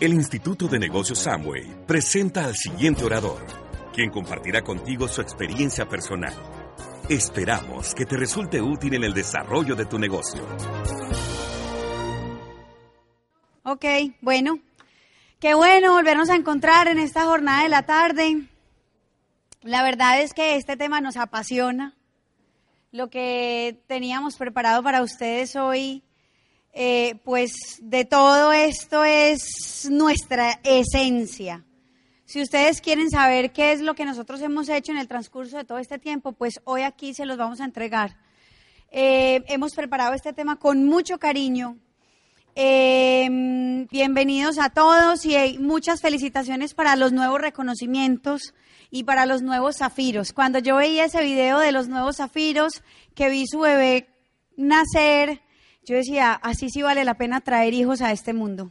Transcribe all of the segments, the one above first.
El Instituto de Negocios Samway presenta al siguiente orador, quien compartirá contigo su experiencia personal. Esperamos que te resulte útil en el desarrollo de tu negocio. Ok, bueno. Qué bueno volvernos a encontrar en esta jornada de la tarde. La verdad es que este tema nos apasiona. Lo que teníamos preparado para ustedes hoy eh, pues de todo esto es nuestra esencia. Si ustedes quieren saber qué es lo que nosotros hemos hecho en el transcurso de todo este tiempo, pues hoy aquí se los vamos a entregar. Eh, hemos preparado este tema con mucho cariño. Eh, bienvenidos a todos y muchas felicitaciones para los nuevos reconocimientos y para los nuevos zafiros. Cuando yo veía ese video de los nuevos zafiros, que vi su bebé nacer, yo decía, así sí vale la pena traer hijos a este mundo.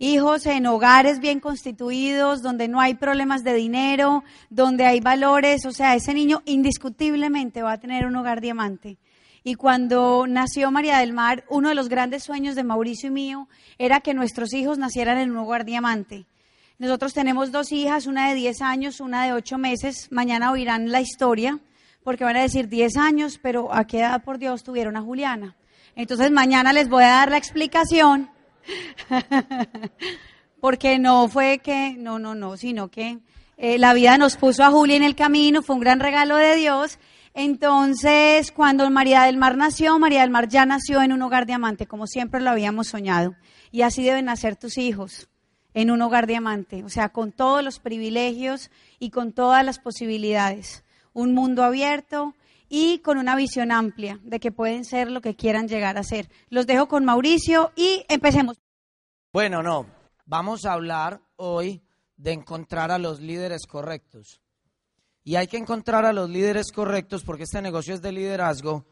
Hijos en hogares bien constituidos, donde no hay problemas de dinero, donde hay valores, o sea, ese niño indiscutiblemente va a tener un hogar diamante. Y cuando nació María del Mar, uno de los grandes sueños de Mauricio y mío era que nuestros hijos nacieran en un hogar diamante. Nosotros tenemos dos hijas, una de 10 años, una de 8 meses. Mañana oirán la historia, porque van a decir 10 años, pero ¿a qué edad, por Dios, tuvieron a Juliana? Entonces mañana les voy a dar la explicación, porque no fue que, no, no, no, sino que eh, la vida nos puso a Julia en el camino, fue un gran regalo de Dios. Entonces, cuando María del Mar nació, María del Mar ya nació en un hogar diamante, como siempre lo habíamos soñado. Y así deben nacer tus hijos, en un hogar diamante, o sea, con todos los privilegios y con todas las posibilidades. Un mundo abierto, y con una visión amplia de que pueden ser lo que quieran llegar a ser. Los dejo con Mauricio y empecemos. Bueno, no, vamos a hablar hoy de encontrar a los líderes correctos. Y hay que encontrar a los líderes correctos porque este negocio es de liderazgo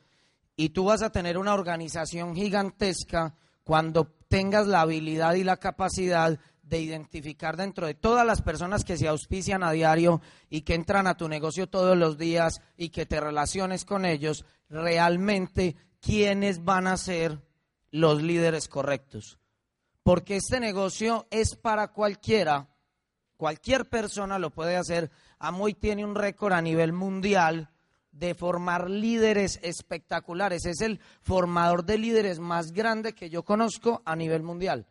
y tú vas a tener una organización gigantesca cuando tengas la habilidad y la capacidad de identificar dentro de todas las personas que se auspician a diario y que entran a tu negocio todos los días y que te relaciones con ellos, realmente quiénes van a ser los líderes correctos. Porque este negocio es para cualquiera, cualquier persona lo puede hacer. Amoy tiene un récord a nivel mundial de formar líderes espectaculares. Es el formador de líderes más grande que yo conozco a nivel mundial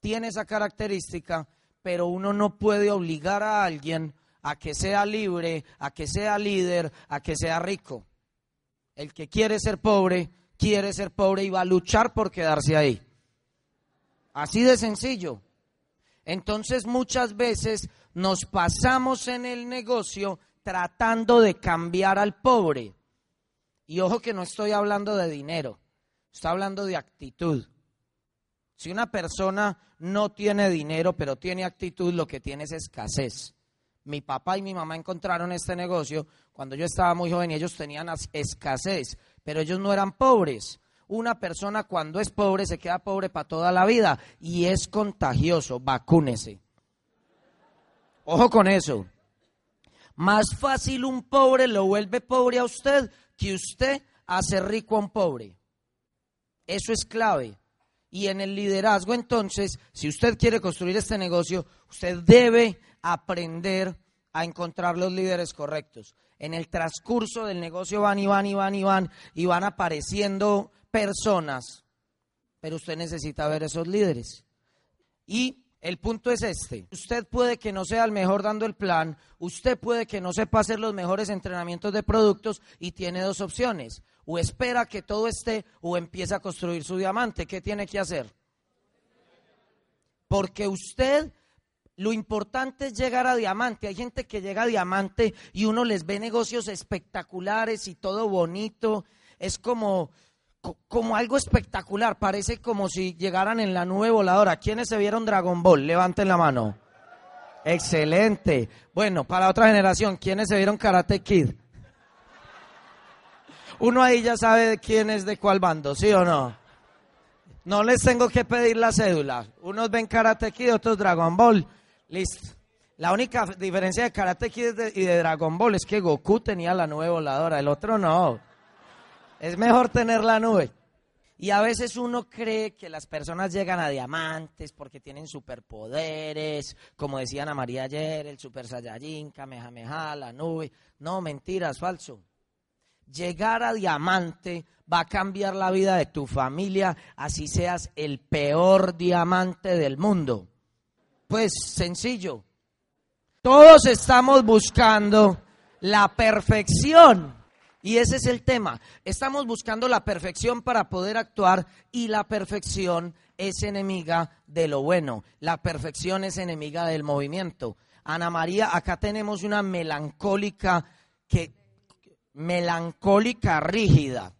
tiene esa característica, pero uno no puede obligar a alguien a que sea libre, a que sea líder, a que sea rico. El que quiere ser pobre, quiere ser pobre y va a luchar por quedarse ahí. Así de sencillo. Entonces muchas veces nos pasamos en el negocio tratando de cambiar al pobre. Y ojo que no estoy hablando de dinero, estoy hablando de actitud. Si una persona no tiene dinero, pero tiene actitud, lo que tiene es escasez. Mi papá y mi mamá encontraron este negocio cuando yo estaba muy joven y ellos tenían escasez, pero ellos no eran pobres. Una persona cuando es pobre se queda pobre para toda la vida y es contagioso, vacúnese. Ojo con eso. Más fácil un pobre lo vuelve pobre a usted que usted hace rico a un pobre. Eso es clave. Y en el liderazgo, entonces, si usted quiere construir este negocio, usted debe aprender a encontrar los líderes correctos. En el transcurso del negocio van y van y van y van y van apareciendo personas, pero usted necesita ver esos líderes. Y el punto es este, usted puede que no sea el mejor dando el plan, usted puede que no sepa hacer los mejores entrenamientos de productos y tiene dos opciones o espera que todo esté o empieza a construir su diamante. ¿Qué tiene que hacer? Porque usted, lo importante es llegar a diamante. Hay gente que llega a diamante y uno les ve negocios espectaculares y todo bonito. Es como, como algo espectacular. Parece como si llegaran en la nube voladora. ¿Quiénes se vieron Dragon Ball? Levanten la mano. Excelente. Bueno, para otra generación, ¿quiénes se vieron Karate Kid? Uno ahí ya sabe quién es de cuál bando, ¿sí o no? No les tengo que pedir la cédula. Unos ven Karate Kid, otros Dragon Ball. Listo. La única diferencia de Karate Kid y de Dragon Ball es que Goku tenía la nube voladora, el otro no. Es mejor tener la nube. Y a veces uno cree que las personas llegan a diamantes porque tienen superpoderes, como decía Ana María ayer, el Super Saiyajin, Kamehameha, la nube. No, mentiras, falso. Llegar a diamante va a cambiar la vida de tu familia, así seas el peor diamante del mundo. Pues sencillo. Todos estamos buscando la perfección y ese es el tema. Estamos buscando la perfección para poder actuar y la perfección es enemiga de lo bueno. La perfección es enemiga del movimiento. Ana María, acá tenemos una melancólica que melancólica rígida.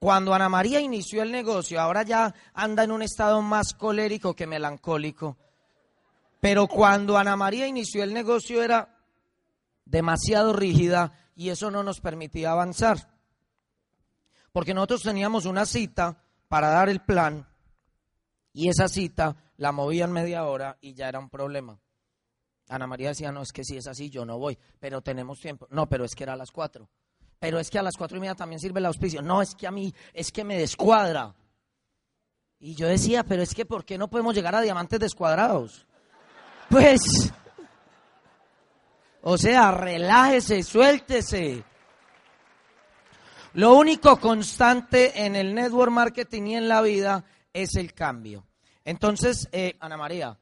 Cuando Ana María inició el negocio, ahora ya anda en un estado más colérico que melancólico. Pero cuando Ana María inició el negocio era demasiado rígida y eso no nos permitía avanzar. Porque nosotros teníamos una cita para dar el plan y esa cita la movían media hora y ya era un problema. Ana María decía, no, es que si es así, yo no voy, pero tenemos tiempo. No, pero es que era a las cuatro. Pero es que a las cuatro y media también sirve el auspicio. No, es que a mí, es que me descuadra. Y yo decía, pero es que ¿por qué no podemos llegar a diamantes descuadrados? Pues o sea, relájese, suéltese. Lo único constante en el network marketing y en la vida es el cambio. Entonces, eh, Ana María.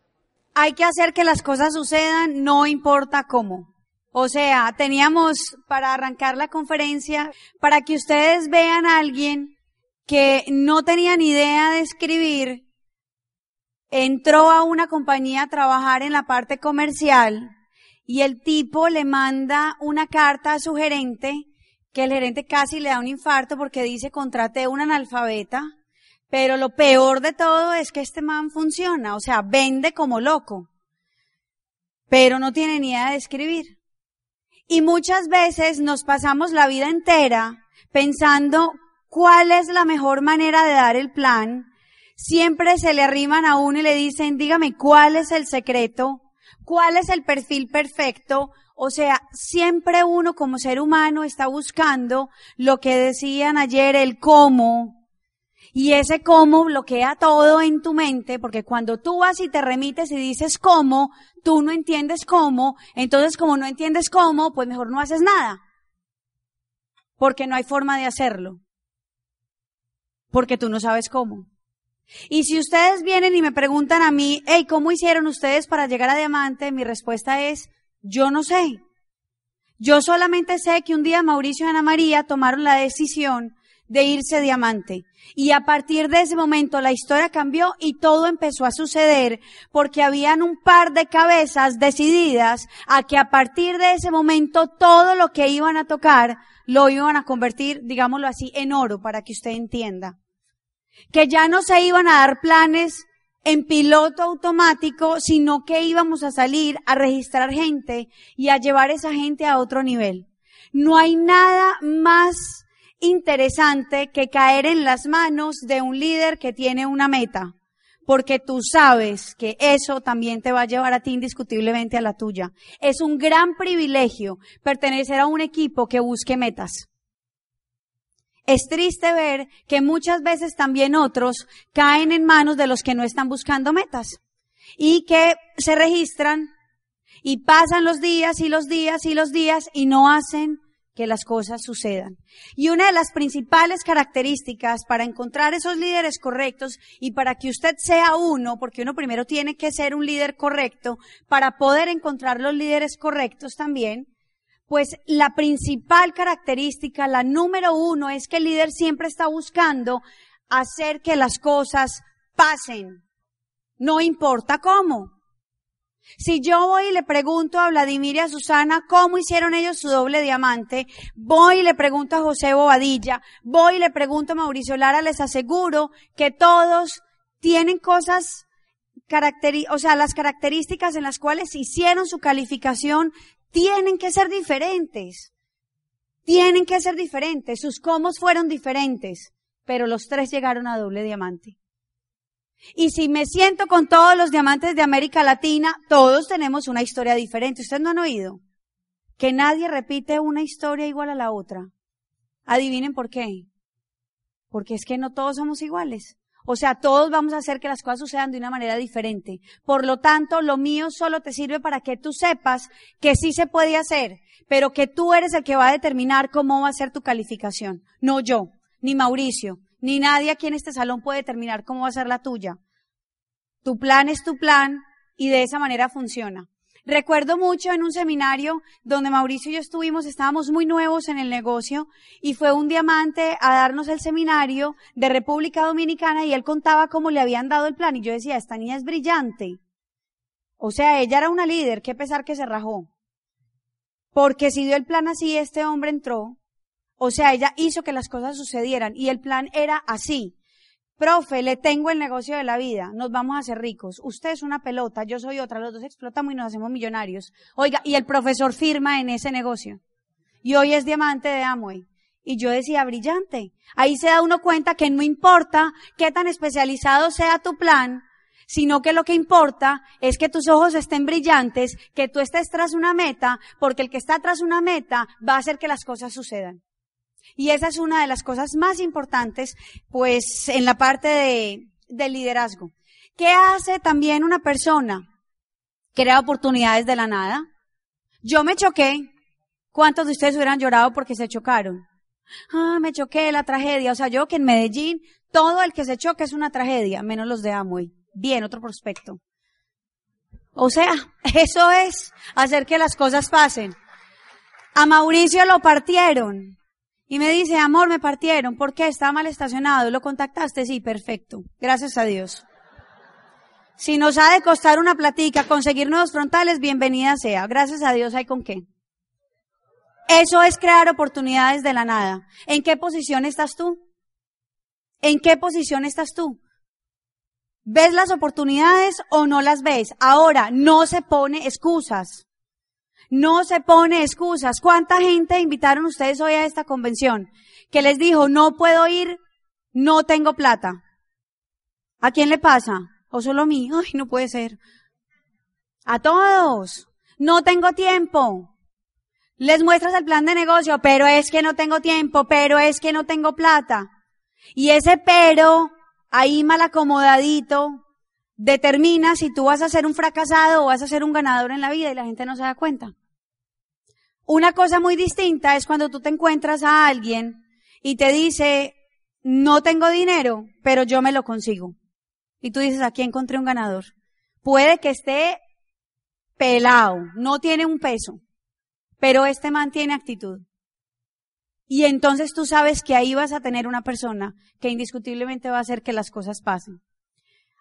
Hay que hacer que las cosas sucedan, no importa cómo. O sea, teníamos para arrancar la conferencia, para que ustedes vean a alguien que no tenía ni idea de escribir, entró a una compañía a trabajar en la parte comercial y el tipo le manda una carta a su gerente, que el gerente casi le da un infarto porque dice contraté un analfabeta, pero lo peor de todo es que este man funciona, o sea, vende como loco, pero no tiene ni idea de escribir. Y muchas veces nos pasamos la vida entera pensando cuál es la mejor manera de dar el plan. Siempre se le arriman a uno y le dicen, dígame cuál es el secreto cuál es el perfil perfecto. O sea, siempre uno como ser humano está buscando lo que decían ayer, el cómo. Y ese cómo bloquea todo en tu mente, porque cuando tú vas y te remites y dices cómo, tú no entiendes cómo, entonces como no entiendes cómo, pues mejor no haces nada. Porque no hay forma de hacerlo. Porque tú no sabes cómo. Y si ustedes vienen y me preguntan a mí, hey, ¿cómo hicieron ustedes para llegar a diamante? Mi respuesta es, yo no sé. Yo solamente sé que un día Mauricio y Ana María tomaron la decisión de irse diamante. Y a partir de ese momento la historia cambió y todo empezó a suceder porque habían un par de cabezas decididas a que a partir de ese momento todo lo que iban a tocar lo iban a convertir, digámoslo así, en oro para que usted entienda que ya no se iban a dar planes en piloto automático, sino que íbamos a salir a registrar gente y a llevar esa gente a otro nivel. No hay nada más interesante que caer en las manos de un líder que tiene una meta, porque tú sabes que eso también te va a llevar a ti indiscutiblemente a la tuya. Es un gran privilegio pertenecer a un equipo que busque metas. Es triste ver que muchas veces también otros caen en manos de los que no están buscando metas y que se registran y pasan los días y los días y los días y no hacen que las cosas sucedan. Y una de las principales características para encontrar esos líderes correctos y para que usted sea uno, porque uno primero tiene que ser un líder correcto, para poder encontrar los líderes correctos también, pues la principal característica, la número uno, es que el líder siempre está buscando hacer que las cosas pasen. No importa cómo. Si yo voy y le pregunto a Vladimir y a Susana cómo hicieron ellos su doble diamante, voy y le pregunto a José Bobadilla, voy y le pregunto a Mauricio Lara, les aseguro que todos tienen cosas, o sea, las características en las cuales hicieron su calificación tienen que ser diferentes. Tienen que ser diferentes. Sus cómo fueron diferentes, pero los tres llegaron a doble diamante. Y si me siento con todos los diamantes de América Latina, todos tenemos una historia diferente. ¿Ustedes no han oído? Que nadie repite una historia igual a la otra. Adivinen por qué. Porque es que no todos somos iguales. O sea, todos vamos a hacer que las cosas sucedan de una manera diferente. Por lo tanto, lo mío solo te sirve para que tú sepas que sí se puede hacer, pero que tú eres el que va a determinar cómo va a ser tu calificación. No yo, ni Mauricio, ni nadie aquí en este salón puede determinar cómo va a ser la tuya. Tu plan es tu plan y de esa manera funciona. Recuerdo mucho en un seminario donde Mauricio y yo estuvimos, estábamos muy nuevos en el negocio y fue un diamante a darnos el seminario de República Dominicana y él contaba cómo le habían dado el plan y yo decía, esta niña es brillante. O sea, ella era una líder, qué pesar que se rajó. Porque si dio el plan así, este hombre entró o sea, ella hizo que las cosas sucedieran y el plan era así. Profe, le tengo el negocio de la vida, nos vamos a hacer ricos. Usted es una pelota, yo soy otra, los dos explotamos y nos hacemos millonarios. Oiga, y el profesor firma en ese negocio. Y hoy es diamante de Amway. Y yo decía, brillante. Ahí se da uno cuenta que no importa qué tan especializado sea tu plan, sino que lo que importa es que tus ojos estén brillantes, que tú estés tras una meta, porque el que está tras una meta va a hacer que las cosas sucedan. Y esa es una de las cosas más importantes, pues, en la parte de, del liderazgo. ¿Qué hace también una persona? Crea oportunidades de la nada. Yo me choqué. ¿Cuántos de ustedes hubieran llorado porque se chocaron? Ah, me choqué, la tragedia. O sea, yo que en Medellín, todo el que se choque es una tragedia, menos los de Amoy. Bien, otro prospecto. O sea, eso es hacer que las cosas pasen. A Mauricio lo partieron. Y me dice, amor, me partieron. ¿Por qué? Estaba mal estacionado. ¿Lo contactaste? Sí, perfecto. Gracias a Dios. Si nos ha de costar una platica conseguir nuevos frontales, bienvenida sea. Gracias a Dios hay con qué. Eso es crear oportunidades de la nada. ¿En qué posición estás tú? ¿En qué posición estás tú? ¿Ves las oportunidades o no las ves? Ahora, no se pone excusas. No se pone excusas. ¿Cuánta gente invitaron ustedes hoy a esta convención? Que les dijo, no puedo ir, no tengo plata. ¿A quién le pasa? ¿O solo a mí? Ay, no puede ser. A todos. No tengo tiempo. Les muestras el plan de negocio, pero es que no tengo tiempo, pero es que no tengo plata. Y ese pero, ahí mal acomodadito, determina si tú vas a ser un fracasado o vas a ser un ganador en la vida y la gente no se da cuenta. Una cosa muy distinta es cuando tú te encuentras a alguien y te dice, no tengo dinero, pero yo me lo consigo. Y tú dices, aquí encontré un ganador. Puede que esté pelado, no tiene un peso, pero este man tiene actitud. Y entonces tú sabes que ahí vas a tener una persona que indiscutiblemente va a hacer que las cosas pasen.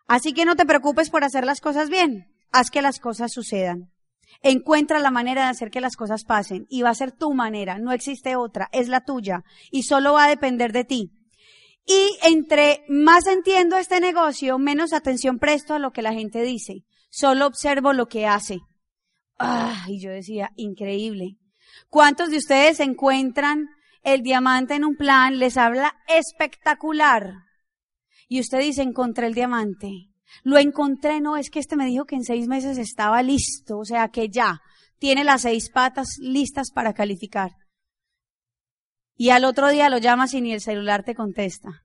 Así que no te preocupes por hacer las cosas bien, haz que las cosas sucedan. Encuentra la manera de hacer que las cosas pasen y va a ser tu manera, no existe otra, es la tuya y solo va a depender de ti. Y entre más entiendo este negocio, menos atención presto a lo que la gente dice. Solo observo lo que hace. Ah, y yo decía, increíble. ¿Cuántos de ustedes encuentran el diamante en un plan, les habla espectacular? Y usted dice, encontré el diamante. Lo encontré, no, es que este me dijo que en seis meses estaba listo, o sea que ya tiene las seis patas listas para calificar. Y al otro día lo llamas y ni el celular te contesta.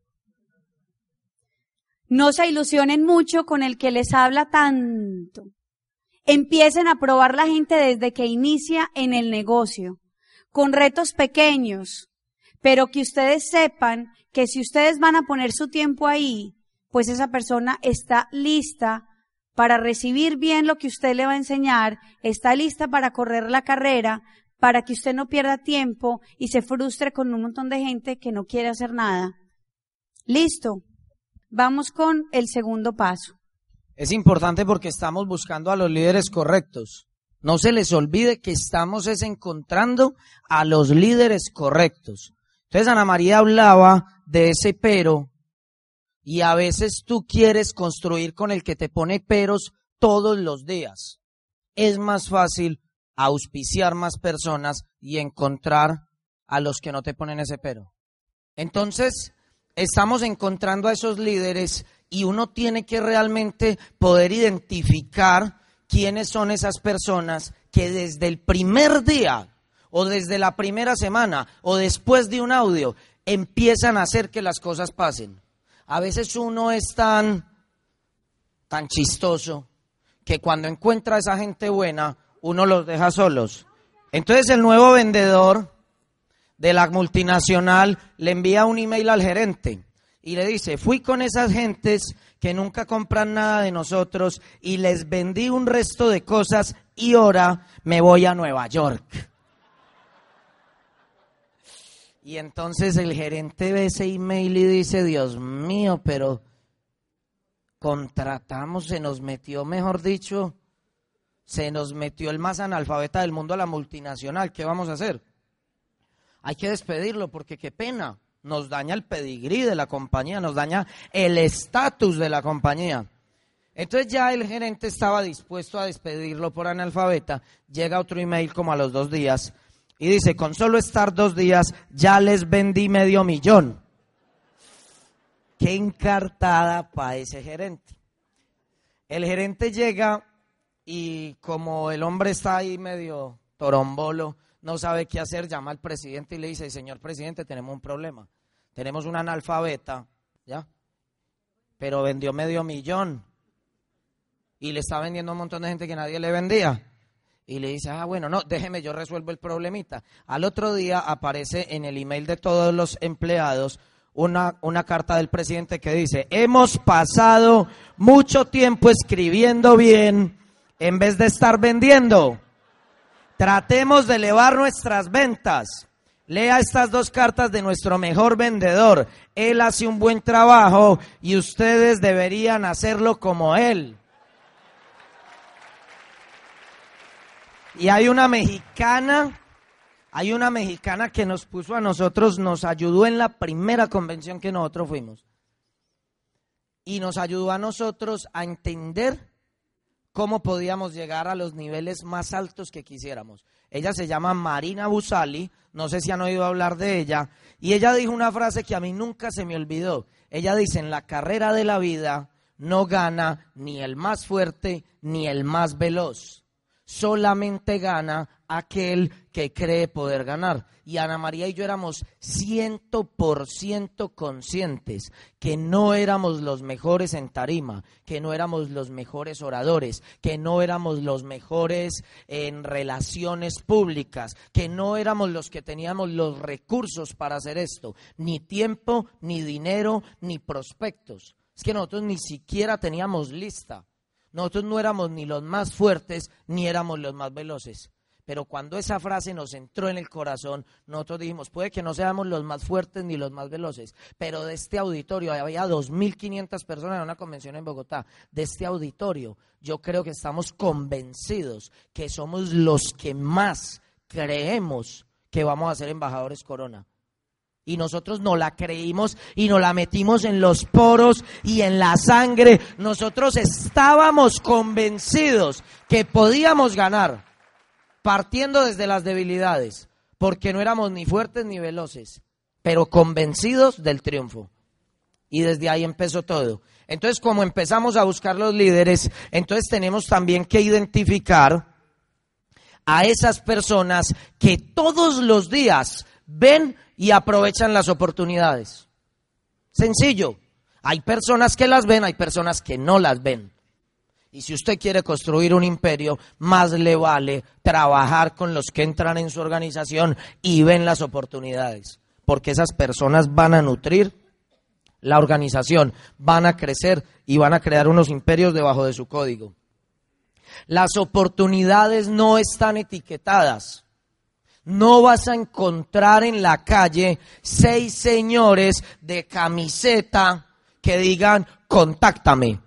No se ilusionen mucho con el que les habla tanto. Empiecen a probar la gente desde que inicia en el negocio, con retos pequeños, pero que ustedes sepan que si ustedes van a poner su tiempo ahí, pues esa persona está lista para recibir bien lo que usted le va a enseñar, está lista para correr la carrera, para que usted no pierda tiempo y se frustre con un montón de gente que no quiere hacer nada. Listo. Vamos con el segundo paso. Es importante porque estamos buscando a los líderes correctos. No se les olvide que estamos es encontrando a los líderes correctos. Entonces Ana María hablaba de ese pero y a veces tú quieres construir con el que te pone peros todos los días. Es más fácil auspiciar más personas y encontrar a los que no te ponen ese pero. Entonces, estamos encontrando a esos líderes y uno tiene que realmente poder identificar quiénes son esas personas que desde el primer día o desde la primera semana o después de un audio empiezan a hacer que las cosas pasen. A veces uno es tan, tan chistoso que cuando encuentra a esa gente buena, uno los deja solos. Entonces el nuevo vendedor de la multinacional le envía un email al gerente y le dice, fui con esas gentes que nunca compran nada de nosotros y les vendí un resto de cosas y ahora me voy a Nueva York. Y entonces el gerente ve ese email y dice, Dios mío, pero contratamos, se nos metió, mejor dicho, se nos metió el más analfabeta del mundo a la multinacional, ¿qué vamos a hacer? Hay que despedirlo porque qué pena nos daña el pedigrí de la compañía, nos daña el estatus de la compañía. Entonces ya el gerente estaba dispuesto a despedirlo por analfabeta, llega otro email como a los dos días y dice, con solo estar dos días ya les vendí medio millón. Qué encartada para ese gerente. El gerente llega y como el hombre está ahí medio torombolo, no sabe qué hacer, llama al presidente y le dice, señor presidente, tenemos un problema. Tenemos un analfabeta, ¿ya? Pero vendió medio millón. Y le está vendiendo a un montón de gente que nadie le vendía. Y le dice, ah, bueno, no, déjeme, yo resuelvo el problemita. Al otro día aparece en el email de todos los empleados una, una carta del presidente que dice, hemos pasado mucho tiempo escribiendo bien en vez de estar vendiendo. Tratemos de elevar nuestras ventas. Lea estas dos cartas de nuestro mejor vendedor. Él hace un buen trabajo y ustedes deberían hacerlo como él. Y hay una mexicana, hay una mexicana que nos puso a nosotros, nos ayudó en la primera convención que nosotros fuimos. Y nos ayudó a nosotros a entender cómo podíamos llegar a los niveles más altos que quisiéramos. Ella se llama Marina Busali, no sé si han oído hablar de ella, y ella dijo una frase que a mí nunca se me olvidó. Ella dice, en la carrera de la vida no gana ni el más fuerte ni el más veloz, solamente gana aquel que cree poder ganar. Y Ana María y yo éramos ciento por ciento conscientes que no éramos los mejores en tarima, que no éramos los mejores oradores, que no éramos los mejores en relaciones públicas, que no éramos los que teníamos los recursos para hacer esto, ni tiempo, ni dinero, ni prospectos. Es que nosotros ni siquiera teníamos lista. Nosotros no éramos ni los más fuertes, ni éramos los más veloces. Pero cuando esa frase nos entró en el corazón, nosotros dijimos, puede que no seamos los más fuertes ni los más veloces, pero de este auditorio, había 2.500 personas en una convención en Bogotá, de este auditorio, yo creo que estamos convencidos que somos los que más creemos que vamos a ser embajadores corona. Y nosotros no la creímos y nos la metimos en los poros y en la sangre. Nosotros estábamos convencidos que podíamos ganar partiendo desde las debilidades, porque no éramos ni fuertes ni veloces, pero convencidos del triunfo. Y desde ahí empezó todo. Entonces, como empezamos a buscar los líderes, entonces tenemos también que identificar a esas personas que todos los días ven y aprovechan las oportunidades. Sencillo. Hay personas que las ven, hay personas que no las ven. Y si usted quiere construir un imperio, más le vale trabajar con los que entran en su organización y ven las oportunidades, porque esas personas van a nutrir la organización, van a crecer y van a crear unos imperios debajo de su código. Las oportunidades no están etiquetadas. No vas a encontrar en la calle seis señores de camiseta que digan, contáctame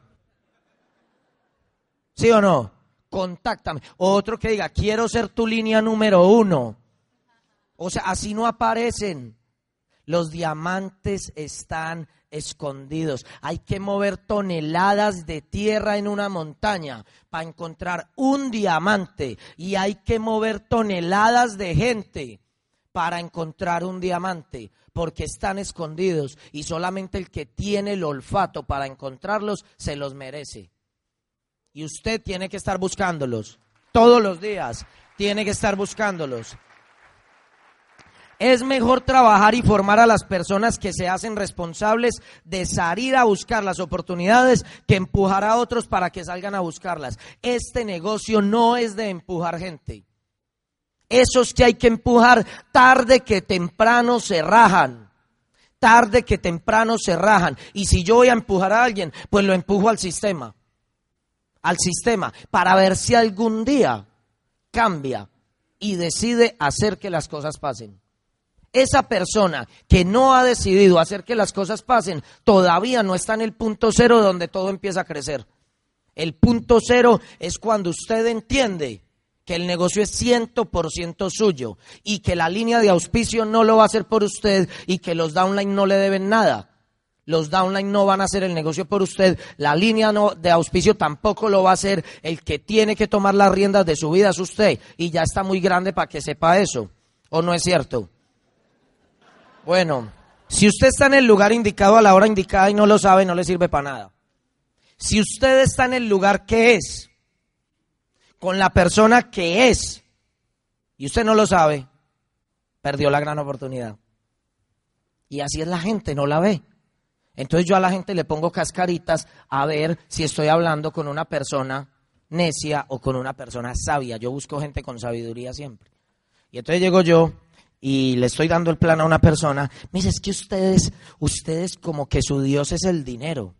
¿Sí o no? Contáctame. Otro que diga, quiero ser tu línea número uno. O sea, así no aparecen. Los diamantes están escondidos. Hay que mover toneladas de tierra en una montaña para encontrar un diamante. Y hay que mover toneladas de gente para encontrar un diamante, porque están escondidos y solamente el que tiene el olfato para encontrarlos se los merece. Y usted tiene que estar buscándolos todos los días, tiene que estar buscándolos. Es mejor trabajar y formar a las personas que se hacen responsables de salir a buscar las oportunidades que empujar a otros para que salgan a buscarlas. Este negocio no es de empujar gente. Esos que hay que empujar tarde que temprano se rajan. Tarde que temprano se rajan. Y si yo voy a empujar a alguien, pues lo empujo al sistema. Al sistema. Para ver si algún día cambia y decide hacer que las cosas pasen esa persona que no ha decidido hacer que las cosas pasen, todavía no está en el punto cero donde todo empieza a crecer. El punto cero es cuando usted entiende que el negocio es ciento por ciento suyo y que la línea de auspicio no lo va a hacer por usted y que los downline no le deben nada. Los downline no van a hacer el negocio por usted, la línea de auspicio tampoco lo va a hacer, el que tiene que tomar las riendas de su vida es usted y ya está muy grande para que sepa eso. ¿O no es cierto? Bueno, si usted está en el lugar indicado a la hora indicada y no lo sabe, no le sirve para nada. Si usted está en el lugar que es, con la persona que es, y usted no lo sabe, perdió la gran oportunidad. Y así es la gente, no la ve. Entonces yo a la gente le pongo cascaritas a ver si estoy hablando con una persona necia o con una persona sabia. Yo busco gente con sabiduría siempre. Y entonces llego yo y le estoy dando el plan a una persona, me dice, es que ustedes, ustedes como que su Dios es el dinero.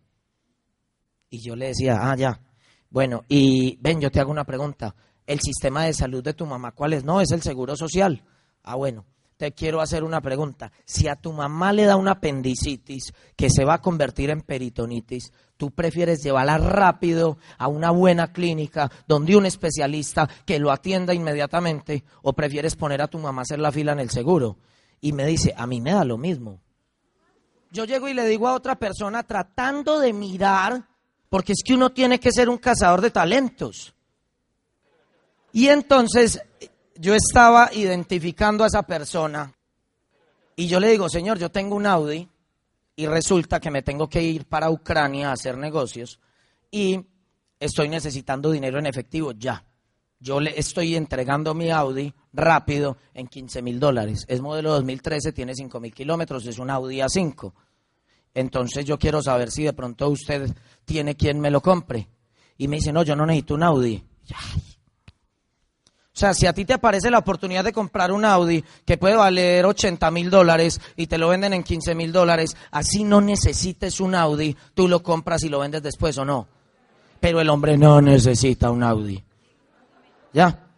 Y yo le decía, ah, ya. Bueno, y ven, yo te hago una pregunta. ¿El sistema de salud de tu mamá cuál es? No, es el seguro social. Ah, bueno te quiero hacer una pregunta. Si a tu mamá le da una apendicitis que se va a convertir en peritonitis, ¿tú prefieres llevarla rápido a una buena clínica donde un especialista que lo atienda inmediatamente o prefieres poner a tu mamá a hacer la fila en el seguro? Y me dice, a mí me da lo mismo. Yo llego y le digo a otra persona tratando de mirar, porque es que uno tiene que ser un cazador de talentos. Y entonces yo estaba identificando a esa persona y yo le digo, Señor, yo tengo un Audi y resulta que me tengo que ir para Ucrania a hacer negocios y estoy necesitando dinero en efectivo ya. Yo le estoy entregando mi Audi rápido en 15 mil dólares. Es modelo 2013, tiene 5 mil kilómetros, es un Audi A5. Entonces yo quiero saber si de pronto usted tiene quien me lo compre. Y me dice, no, yo no necesito un Audi. O sea, si a ti te aparece la oportunidad de comprar un Audi que puede valer 80 mil dólares y te lo venden en 15 mil dólares, así no necesites un Audi, tú lo compras y lo vendes después o no. Pero el hombre no necesita un Audi. ¿Ya?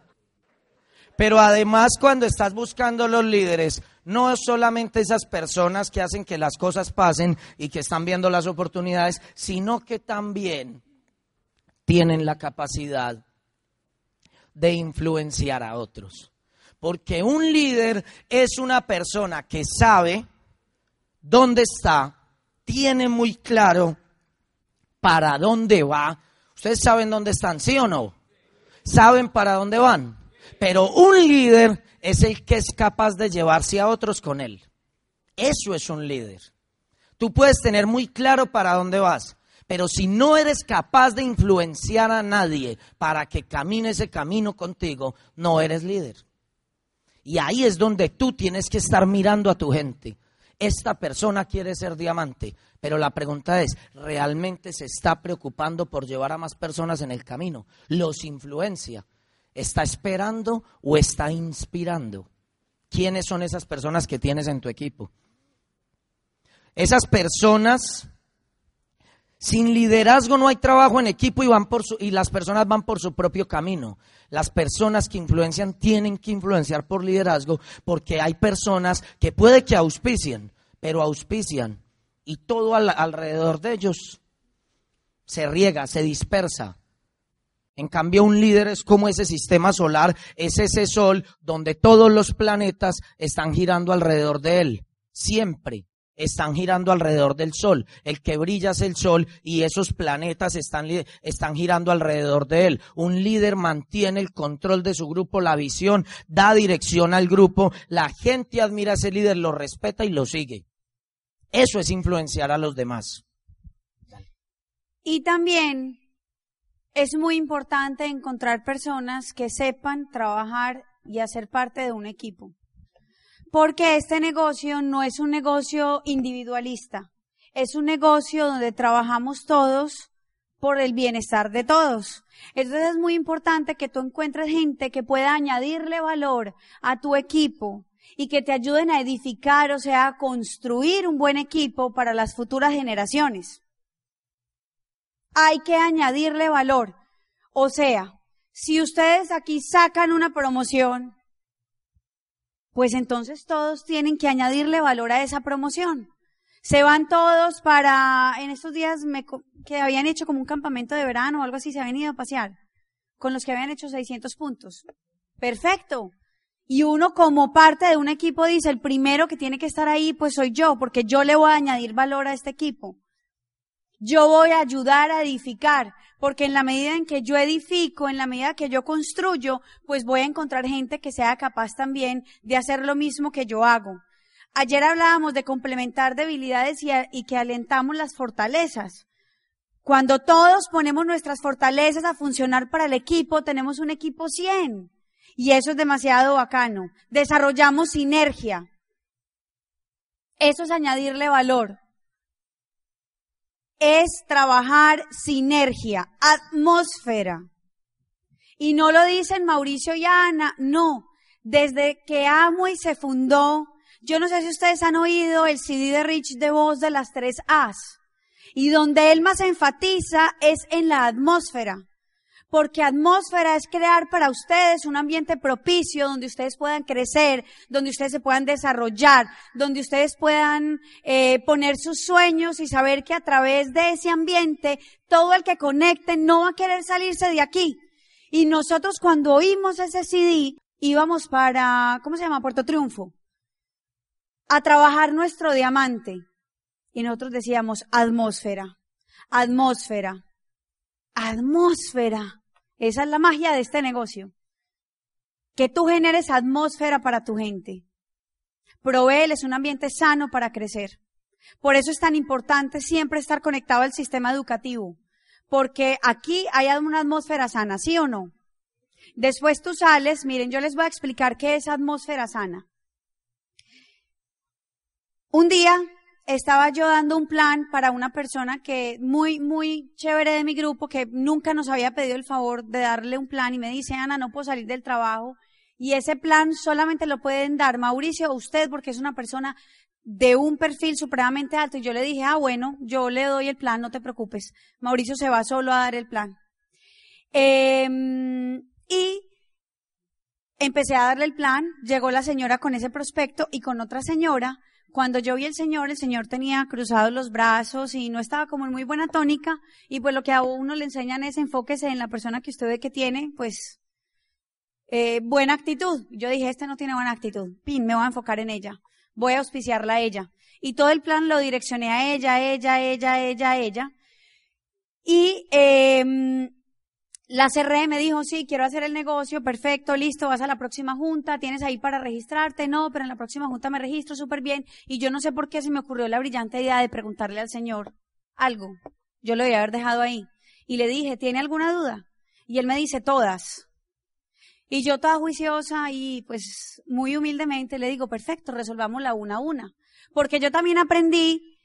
Pero además cuando estás buscando los líderes, no solamente esas personas que hacen que las cosas pasen y que están viendo las oportunidades, sino que también tienen la capacidad de influenciar a otros. Porque un líder es una persona que sabe dónde está, tiene muy claro para dónde va. Ustedes saben dónde están, ¿sí o no? Saben para dónde van. Pero un líder es el que es capaz de llevarse a otros con él. Eso es un líder. Tú puedes tener muy claro para dónde vas, pero si no eres capaz de influenciar a nadie para que camine ese camino contigo, no eres líder. Y ahí es donde tú tienes que estar mirando a tu gente. Esta persona quiere ser diamante, pero la pregunta es, ¿realmente se está preocupando por llevar a más personas en el camino? ¿Los influencia? ¿Está esperando o está inspirando? ¿Quiénes son esas personas que tienes en tu equipo? Esas personas sin liderazgo no hay trabajo en equipo y, van por y las personas van por su propio camino. Las personas que influencian tienen que influenciar por liderazgo porque hay personas que puede que auspicien, pero auspician y todo alrededor de ellos se riega, se dispersa. En cambio, un líder es como ese sistema solar, es ese sol donde todos los planetas están girando alrededor de él. Siempre están girando alrededor del sol. El que brilla es el sol y esos planetas están, están girando alrededor de él. Un líder mantiene el control de su grupo, la visión, da dirección al grupo. La gente admira a ese líder, lo respeta y lo sigue. Eso es influenciar a los demás. Y también es muy importante encontrar personas que sepan trabajar y hacer parte de un equipo. Porque este negocio no es un negocio individualista, es un negocio donde trabajamos todos por el bienestar de todos. Entonces es muy importante que tú encuentres gente que pueda añadirle valor a tu equipo y que te ayuden a edificar, o sea, a construir un buen equipo para las futuras generaciones. Hay que añadirle valor. O sea, si ustedes aquí sacan una promoción, pues entonces todos tienen que añadirle valor a esa promoción. Se van todos para, en estos días me, que habían hecho como un campamento de verano o algo así, se habían ido a pasear, con los que habían hecho 600 puntos. Perfecto. Y uno como parte de un equipo dice, el primero que tiene que estar ahí, pues soy yo, porque yo le voy a añadir valor a este equipo. Yo voy a ayudar a edificar, porque en la medida en que yo edifico, en la medida que yo construyo, pues voy a encontrar gente que sea capaz también de hacer lo mismo que yo hago. Ayer hablábamos de complementar debilidades y, que alentamos las fortalezas. Cuando todos ponemos nuestras fortalezas a funcionar para el equipo, tenemos un equipo 100. Y eso es demasiado bacano. Desarrollamos sinergia. Eso es añadirle valor es trabajar sinergia, atmósfera. Y no lo dicen Mauricio y Ana, no. Desde que Amo y se fundó, yo no sé si ustedes han oído el CD de Rich de voz de las tres A's. Y donde él más enfatiza es en la atmósfera porque atmósfera es crear para ustedes un ambiente propicio donde ustedes puedan crecer, donde ustedes se puedan desarrollar, donde ustedes puedan eh, poner sus sueños y saber que a través de ese ambiente todo el que conecte no va a querer salirse de aquí. Y nosotros cuando oímos ese CD íbamos para, ¿cómo se llama? Puerto Triunfo, a trabajar nuestro diamante. Y nosotros decíamos atmósfera, atmósfera, atmósfera. Esa es la magia de este negocio. Que tú generes atmósfera para tu gente. Proveeles un ambiente sano para crecer. Por eso es tan importante siempre estar conectado al sistema educativo. Porque aquí hay una atmósfera sana, ¿sí o no? Después tú sales, miren, yo les voy a explicar qué es atmósfera sana. Un día estaba yo dando un plan para una persona que muy, muy chévere de mi grupo, que nunca nos había pedido el favor de darle un plan y me dice, Ana, no puedo salir del trabajo. Y ese plan solamente lo pueden dar Mauricio o usted porque es una persona de un perfil supremamente alto. Y yo le dije, ah, bueno, yo le doy el plan, no te preocupes. Mauricio se va solo a dar el plan. Em, y empecé a darle el plan, llegó la señora con ese prospecto y con otra señora cuando yo vi al Señor, el Señor tenía cruzados los brazos y no estaba como en muy buena tónica. Y pues lo que a uno le enseñan es enfóquese en la persona que usted ve que tiene, pues, eh, buena actitud. Yo dije, este no tiene buena actitud. Pin, me voy a enfocar en ella. Voy a auspiciarla a ella. Y todo el plan lo direccioné a ella, ella, ella, ella, ella. Y eh, la cerré, me dijo, sí, quiero hacer el negocio, perfecto, listo, vas a la próxima junta, tienes ahí para registrarte, no, pero en la próxima junta me registro súper bien. Y yo no sé por qué se me ocurrió la brillante idea de preguntarle al Señor algo. Yo lo debía haber dejado ahí. Y le dije, ¿tiene alguna duda? Y él me dice, todas. Y yo toda juiciosa y pues muy humildemente le digo, perfecto, resolvámosla una a una. Porque yo también aprendí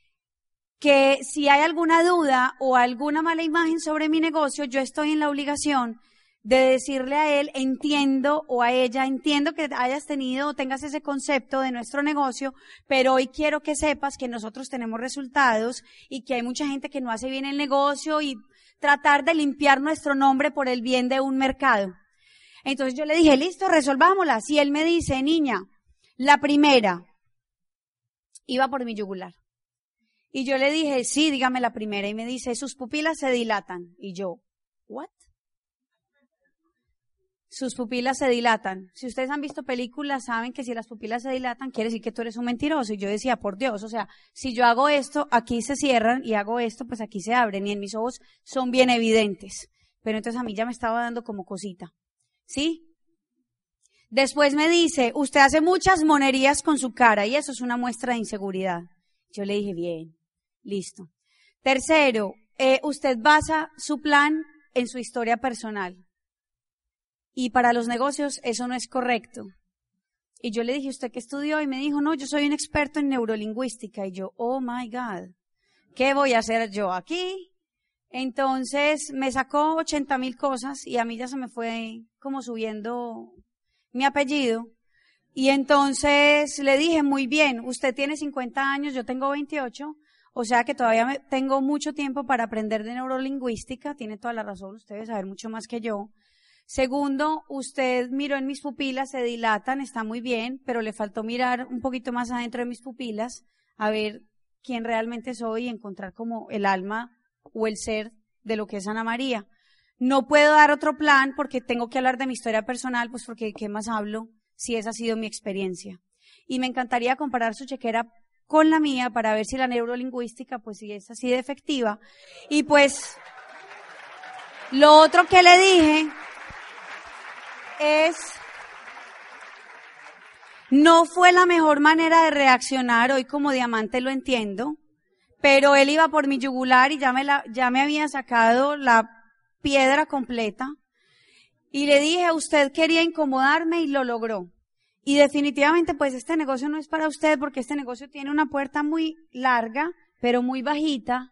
que si hay alguna duda o alguna mala imagen sobre mi negocio, yo estoy en la obligación de decirle a él, entiendo, o a ella, entiendo que hayas tenido o tengas ese concepto de nuestro negocio, pero hoy quiero que sepas que nosotros tenemos resultados y que hay mucha gente que no hace bien el negocio y tratar de limpiar nuestro nombre por el bien de un mercado. Entonces yo le dije, listo, resolvámosla. Si él me dice, niña, la primera, iba por mi yugular. Y yo le dije, sí, dígame la primera. Y me dice, sus pupilas se dilatan. Y yo, ¿what? sus pupilas se dilatan. Si ustedes han visto películas, saben que si las pupilas se dilatan, quiere decir que tú eres un mentiroso. Y yo decía, por Dios, o sea, si yo hago esto, aquí se cierran y hago esto, pues aquí se abren y en mis ojos son bien evidentes. Pero entonces a mí ya me estaba dando como cosita. ¿Sí? Después me dice, usted hace muchas monerías con su cara y eso es una muestra de inseguridad. Yo le dije, bien, listo. Tercero, eh, usted basa su plan en su historia personal. Y para los negocios eso no es correcto. Y yo le dije, ¿usted qué estudió? Y me dijo, no, yo soy un experto en neurolingüística. Y yo, oh my God, ¿qué voy a hacer yo aquí? Entonces me sacó 80 mil cosas y a mí ya se me fue como subiendo mi apellido. Y entonces le dije, muy bien, usted tiene 50 años, yo tengo 28, o sea que todavía tengo mucho tiempo para aprender de neurolingüística, tiene toda la razón, usted debe saber mucho más que yo. Segundo, usted miró en mis pupilas, se dilatan, está muy bien, pero le faltó mirar un poquito más adentro de mis pupilas, a ver quién realmente soy y encontrar como el alma o el ser de lo que es Ana María. No puedo dar otro plan porque tengo que hablar de mi historia personal, pues porque ¿qué más hablo si esa ha sido mi experiencia? Y me encantaría comparar su chequera con la mía para ver si la neurolingüística, pues si es así de efectiva. Y pues, lo otro que le dije es, no fue la mejor manera de reaccionar, hoy como diamante lo entiendo, pero él iba por mi yugular y ya me, la, ya me había sacado la piedra completa. Y le dije, usted quería incomodarme y lo logró. Y definitivamente, pues este negocio no es para usted porque este negocio tiene una puerta muy larga, pero muy bajita.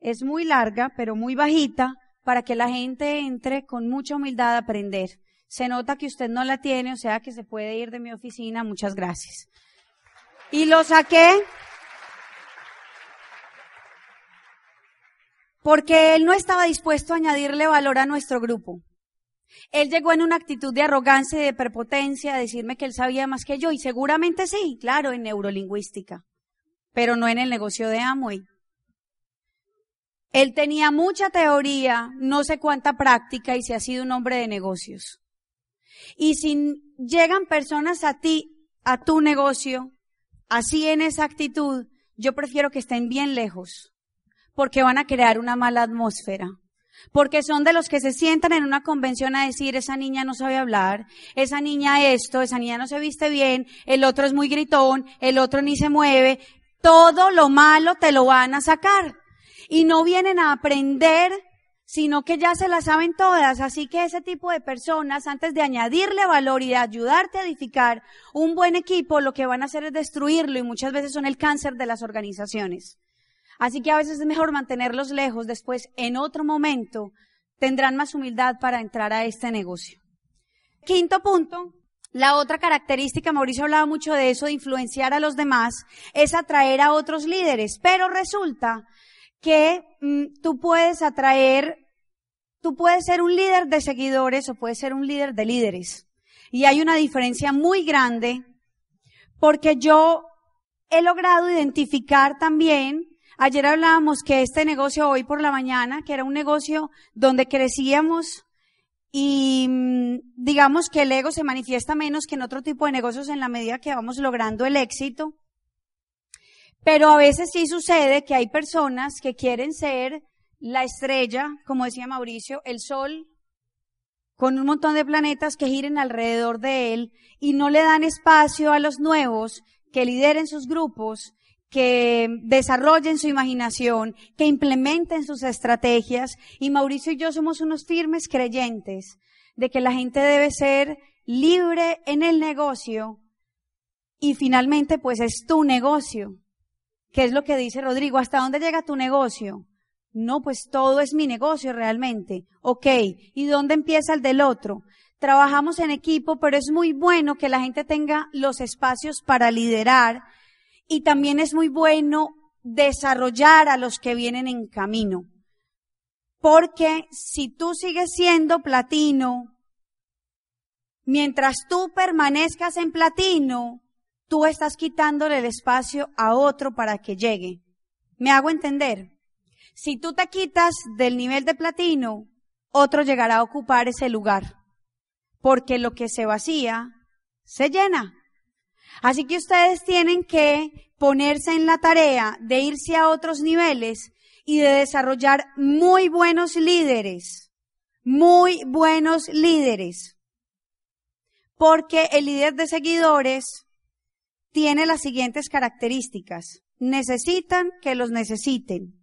Es muy larga, pero muy bajita para que la gente entre con mucha humildad a aprender. Se nota que usted no la tiene, o sea que se puede ir de mi oficina. Muchas gracias. Y lo saqué porque él no estaba dispuesto a añadirle valor a nuestro grupo. Él llegó en una actitud de arrogancia y de prepotencia a decirme que él sabía más que yo, y seguramente sí, claro, en neurolingüística, pero no en el negocio de Amway. Él tenía mucha teoría, no sé cuánta práctica y se ha sido un hombre de negocios. Y si llegan personas a ti, a tu negocio, así en esa actitud, yo prefiero que estén bien lejos, porque van a crear una mala atmósfera. Porque son de los que se sientan en una convención a decir, esa niña no sabe hablar, esa niña esto, esa niña no se viste bien, el otro es muy gritón, el otro ni se mueve. Todo lo malo te lo van a sacar. Y no vienen a aprender sino que ya se las saben todas. Así que ese tipo de personas, antes de añadirle valor y de ayudarte a edificar un buen equipo, lo que van a hacer es destruirlo y muchas veces son el cáncer de las organizaciones. Así que a veces es mejor mantenerlos lejos, después en otro momento tendrán más humildad para entrar a este negocio. Quinto punto, la otra característica, Mauricio hablaba mucho de eso, de influenciar a los demás, es atraer a otros líderes, pero resulta que mm, tú puedes atraer, tú puedes ser un líder de seguidores o puedes ser un líder de líderes. Y hay una diferencia muy grande porque yo he logrado identificar también, ayer hablábamos que este negocio hoy por la mañana, que era un negocio donde crecíamos y mm, digamos que el ego se manifiesta menos que en otro tipo de negocios en la medida que vamos logrando el éxito. Pero a veces sí sucede que hay personas que quieren ser la estrella, como decía Mauricio, el sol, con un montón de planetas que giren alrededor de él y no le dan espacio a los nuevos que lideren sus grupos, que desarrollen su imaginación, que implementen sus estrategias. Y Mauricio y yo somos unos firmes creyentes de que la gente debe ser libre en el negocio y finalmente pues es tu negocio. ¿Qué es lo que dice Rodrigo? ¿Hasta dónde llega tu negocio? No, pues todo es mi negocio realmente. Ok, ¿y dónde empieza el del otro? Trabajamos en equipo, pero es muy bueno que la gente tenga los espacios para liderar y también es muy bueno desarrollar a los que vienen en camino. Porque si tú sigues siendo platino, mientras tú permanezcas en platino, tú estás quitándole el espacio a otro para que llegue. ¿Me hago entender? Si tú te quitas del nivel de platino, otro llegará a ocupar ese lugar. porque lo que se vacía se llena. Así que ustedes tienen que ponerse en la tarea de irse a otros niveles y de desarrollar muy buenos líderes, muy buenos líderes. Porque el líder de seguidores tiene las siguientes características. Necesitan que los necesiten.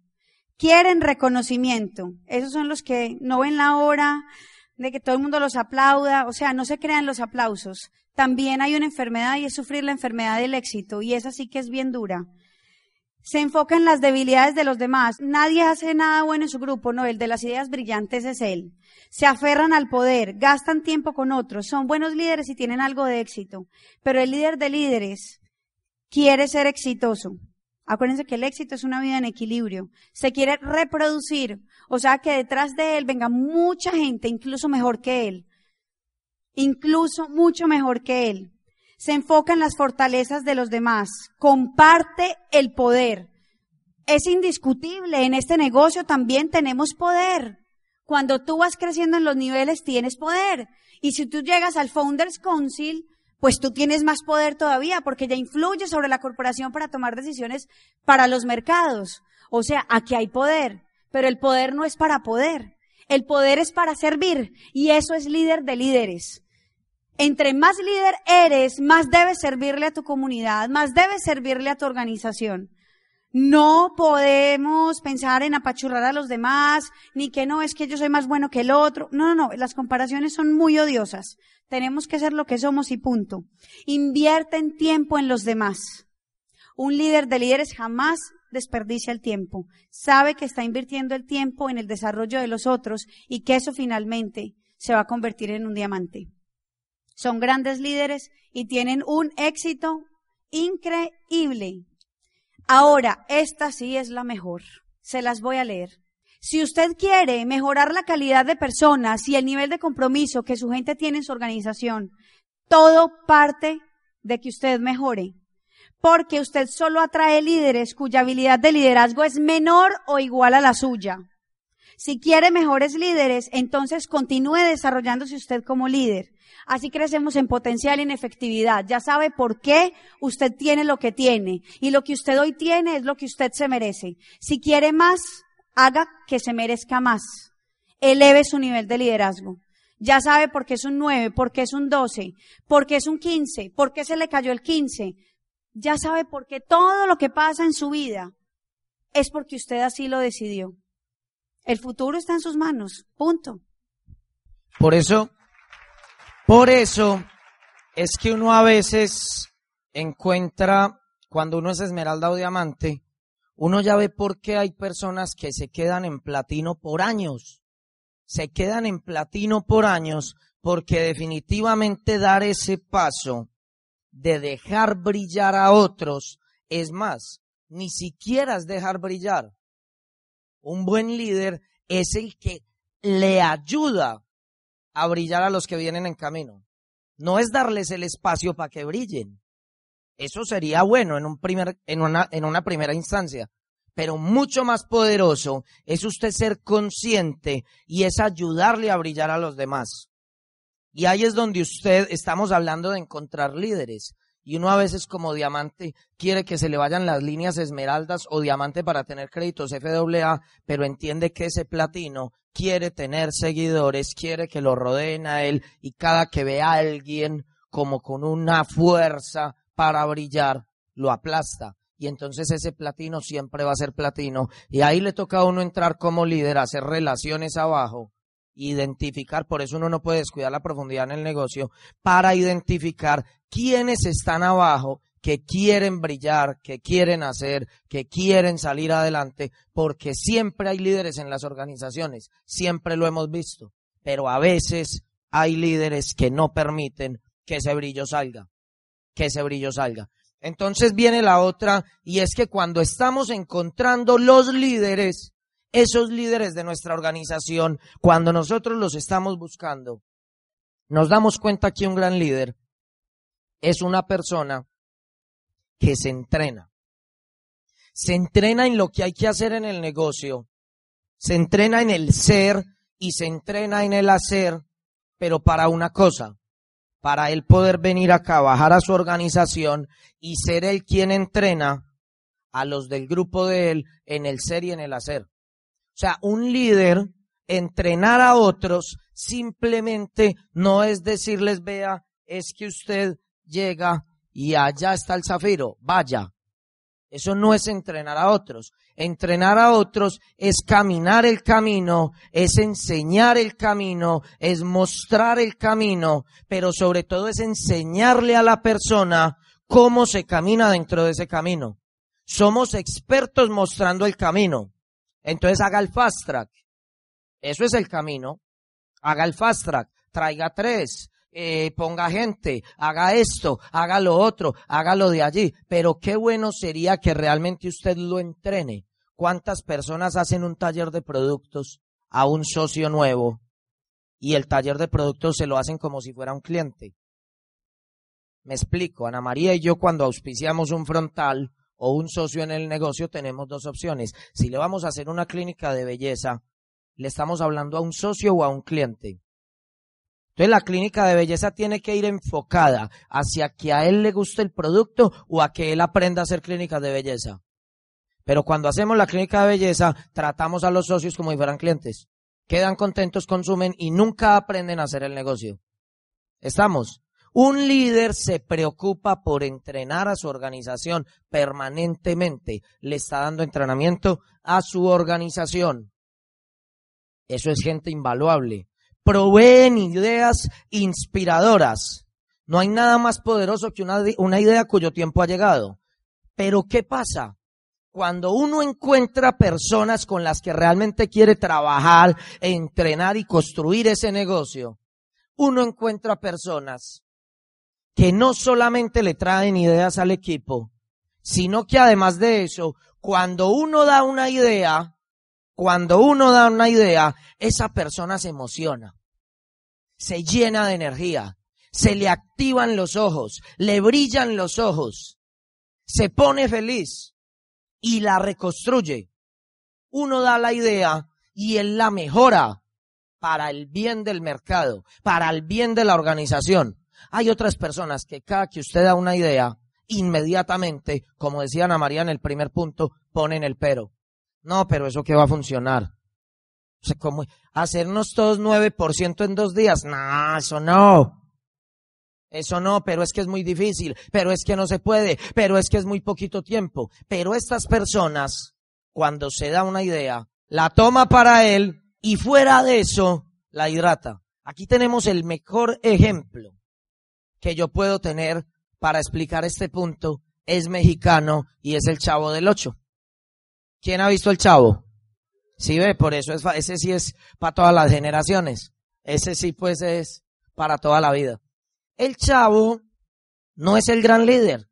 Quieren reconocimiento. Esos son los que no ven la hora de que todo el mundo los aplauda. O sea, no se crean los aplausos. También hay una enfermedad y es sufrir la enfermedad del éxito. Y esa sí que es bien dura. Se enfoca en las debilidades de los demás. Nadie hace nada bueno en su grupo. No, el de las ideas brillantes es él. Se aferran al poder, gastan tiempo con otros, son buenos líderes y tienen algo de éxito. Pero el líder de líderes quiere ser exitoso. Acuérdense que el éxito es una vida en equilibrio. Se quiere reproducir. O sea que detrás de él venga mucha gente, incluso mejor que él. Incluso mucho mejor que él. Se enfoca en las fortalezas de los demás. Comparte el poder. Es indiscutible. En este negocio también tenemos poder. Cuando tú vas creciendo en los niveles tienes poder. Y si tú llegas al Founders Council, pues tú tienes más poder todavía porque ya influyes sobre la corporación para tomar decisiones para los mercados. O sea, aquí hay poder, pero el poder no es para poder. El poder es para servir y eso es líder de líderes. Entre más líder eres, más debes servirle a tu comunidad, más debes servirle a tu organización. No podemos pensar en apachurrar a los demás, ni que no, es que yo soy más bueno que el otro. No, no, no, las comparaciones son muy odiosas. Tenemos que ser lo que somos y punto. Invierten tiempo en los demás. Un líder de líderes jamás desperdicia el tiempo. Sabe que está invirtiendo el tiempo en el desarrollo de los otros y que eso finalmente se va a convertir en un diamante. Son grandes líderes y tienen un éxito increíble. Ahora, esta sí es la mejor. Se las voy a leer. Si usted quiere mejorar la calidad de personas y el nivel de compromiso que su gente tiene en su organización, todo parte de que usted mejore. Porque usted solo atrae líderes cuya habilidad de liderazgo es menor o igual a la suya. Si quiere mejores líderes, entonces continúe desarrollándose usted como líder. Así crecemos en potencial y en efectividad. Ya sabe por qué usted tiene lo que tiene. Y lo que usted hoy tiene es lo que usted se merece. Si quiere más, haga que se merezca más. Eleve su nivel de liderazgo. Ya sabe por qué es un 9, por qué es un 12, por qué es un 15, por qué se le cayó el 15. Ya sabe por qué todo lo que pasa en su vida es porque usted así lo decidió. El futuro está en sus manos. Punto. Por eso, por eso es que uno a veces encuentra, cuando uno es esmeralda o diamante, uno ya ve por qué hay personas que se quedan en platino por años. Se quedan en platino por años porque definitivamente dar ese paso de dejar brillar a otros es más, ni siquiera es dejar brillar. Un buen líder es el que le ayuda a brillar a los que vienen en camino. No es darles el espacio para que brillen. Eso sería bueno en, un primer, en, una, en una primera instancia. Pero mucho más poderoso es usted ser consciente y es ayudarle a brillar a los demás. Y ahí es donde usted, estamos hablando de encontrar líderes. Y uno a veces como diamante quiere que se le vayan las líneas esmeraldas o diamante para tener créditos FAA, pero entiende que ese platino quiere tener seguidores, quiere que lo rodeen a él y cada que ve a alguien como con una fuerza para brillar, lo aplasta. Y entonces ese platino siempre va a ser platino. Y ahí le toca a uno entrar como líder, hacer relaciones abajo identificar, por eso uno no puede descuidar la profundidad en el negocio, para identificar quiénes están abajo, que quieren brillar, que quieren hacer, que quieren salir adelante, porque siempre hay líderes en las organizaciones, siempre lo hemos visto, pero a veces hay líderes que no permiten que ese brillo salga, que ese brillo salga. Entonces viene la otra, y es que cuando estamos encontrando los líderes, esos líderes de nuestra organización, cuando nosotros los estamos buscando, nos damos cuenta que un gran líder es una persona que se entrena. Se entrena en lo que hay que hacer en el negocio, se entrena en el ser y se entrena en el hacer pero para una cosa, para él poder venir acá, bajar a su organización y ser él quien entrena a los del grupo de él en el ser y en el hacer. O sea, un líder, entrenar a otros, simplemente no es decirles, vea, es que usted llega y allá está el zafiro, vaya. Eso no es entrenar a otros. Entrenar a otros es caminar el camino, es enseñar el camino, es mostrar el camino, pero sobre todo es enseñarle a la persona cómo se camina dentro de ese camino. Somos expertos mostrando el camino. Entonces haga el fast track. Eso es el camino. Haga el fast track. Traiga tres. Eh, ponga gente, haga esto, haga lo otro, haga lo de allí. Pero qué bueno sería que realmente usted lo entrene. ¿Cuántas personas hacen un taller de productos a un socio nuevo y el taller de productos se lo hacen como si fuera un cliente? Me explico, Ana María y yo cuando auspiciamos un frontal o un socio en el negocio tenemos dos opciones. Si le vamos a hacer una clínica de belleza, le estamos hablando a un socio o a un cliente. Entonces la clínica de belleza tiene que ir enfocada hacia que a él le guste el producto o a que él aprenda a hacer clínicas de belleza. Pero cuando hacemos la clínica de belleza, tratamos a los socios como si fueran clientes. Quedan contentos, consumen y nunca aprenden a hacer el negocio. ¿Estamos? Un líder se preocupa por entrenar a su organización permanentemente. Le está dando entrenamiento a su organización. Eso es gente invaluable proveen ideas inspiradoras. No hay nada más poderoso que una, una idea cuyo tiempo ha llegado. Pero ¿qué pasa? Cuando uno encuentra personas con las que realmente quiere trabajar, entrenar y construir ese negocio, uno encuentra personas que no solamente le traen ideas al equipo, sino que además de eso, cuando uno da una idea, cuando uno da una idea, esa persona se emociona se llena de energía, se le activan los ojos, le brillan los ojos, se pone feliz y la reconstruye. Uno da la idea y él la mejora para el bien del mercado, para el bien de la organización. Hay otras personas que cada que usted da una idea, inmediatamente, como decía Ana María en el primer punto, ponen el pero. No, pero eso que va a funcionar. O sea, como hacernos todos 9% en dos días. No, eso no. Eso no, pero es que es muy difícil, pero es que no se puede, pero es que es muy poquito tiempo. Pero estas personas, cuando se da una idea, la toma para él y fuera de eso, la hidrata. Aquí tenemos el mejor ejemplo que yo puedo tener para explicar este punto. Es mexicano y es el chavo del ocho. ¿Quién ha visto el chavo? Sí, ve, por eso es, ese sí es para todas las generaciones. Ese sí, pues, es para toda la vida. El chavo no es el gran líder.